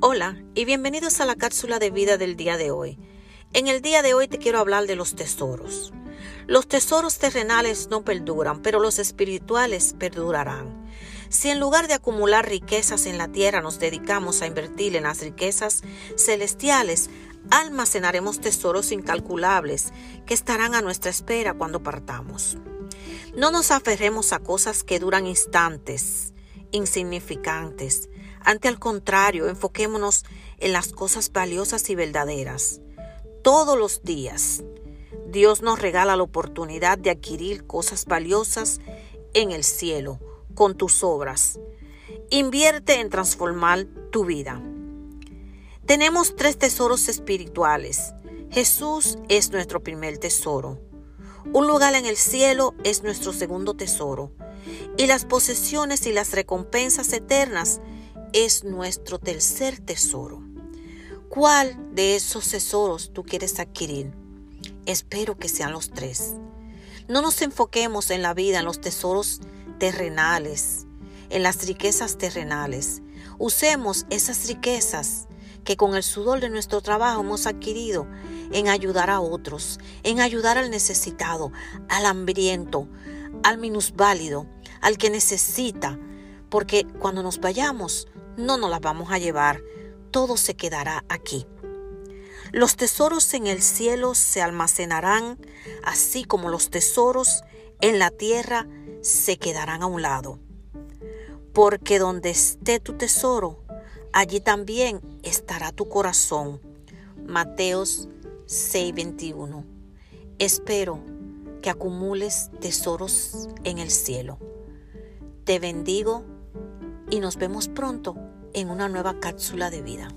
Hola y bienvenidos a la cápsula de vida del día de hoy. En el día de hoy te quiero hablar de los tesoros. Los tesoros terrenales no perduran, pero los espirituales perdurarán. Si en lugar de acumular riquezas en la tierra nos dedicamos a invertir en las riquezas celestiales, almacenaremos tesoros incalculables que estarán a nuestra espera cuando partamos. No nos aferremos a cosas que duran instantes, insignificantes, ante al contrario, enfoquémonos en las cosas valiosas y verdaderas. Todos los días, Dios nos regala la oportunidad de adquirir cosas valiosas en el cielo con tus obras. Invierte en transformar tu vida. Tenemos tres tesoros espirituales. Jesús es nuestro primer tesoro. Un lugar en el cielo es nuestro segundo tesoro. Y las posesiones y las recompensas eternas es nuestro tercer tesoro. ¿Cuál de esos tesoros tú quieres adquirir? Espero que sean los tres. No nos enfoquemos en la vida, en los tesoros terrenales, en las riquezas terrenales. Usemos esas riquezas que con el sudor de nuestro trabajo hemos adquirido en ayudar a otros, en ayudar al necesitado, al hambriento, al minusválido, al que necesita, porque cuando nos vayamos no nos las vamos a llevar, todo se quedará aquí. Los tesoros en el cielo se almacenarán, así como los tesoros en la tierra se quedarán a un lado. Porque donde esté tu tesoro, allí también estará tu corazón. Mateos 6:21. Espero que acumules tesoros en el cielo. Te bendigo y nos vemos pronto en una nueva cápsula de vida.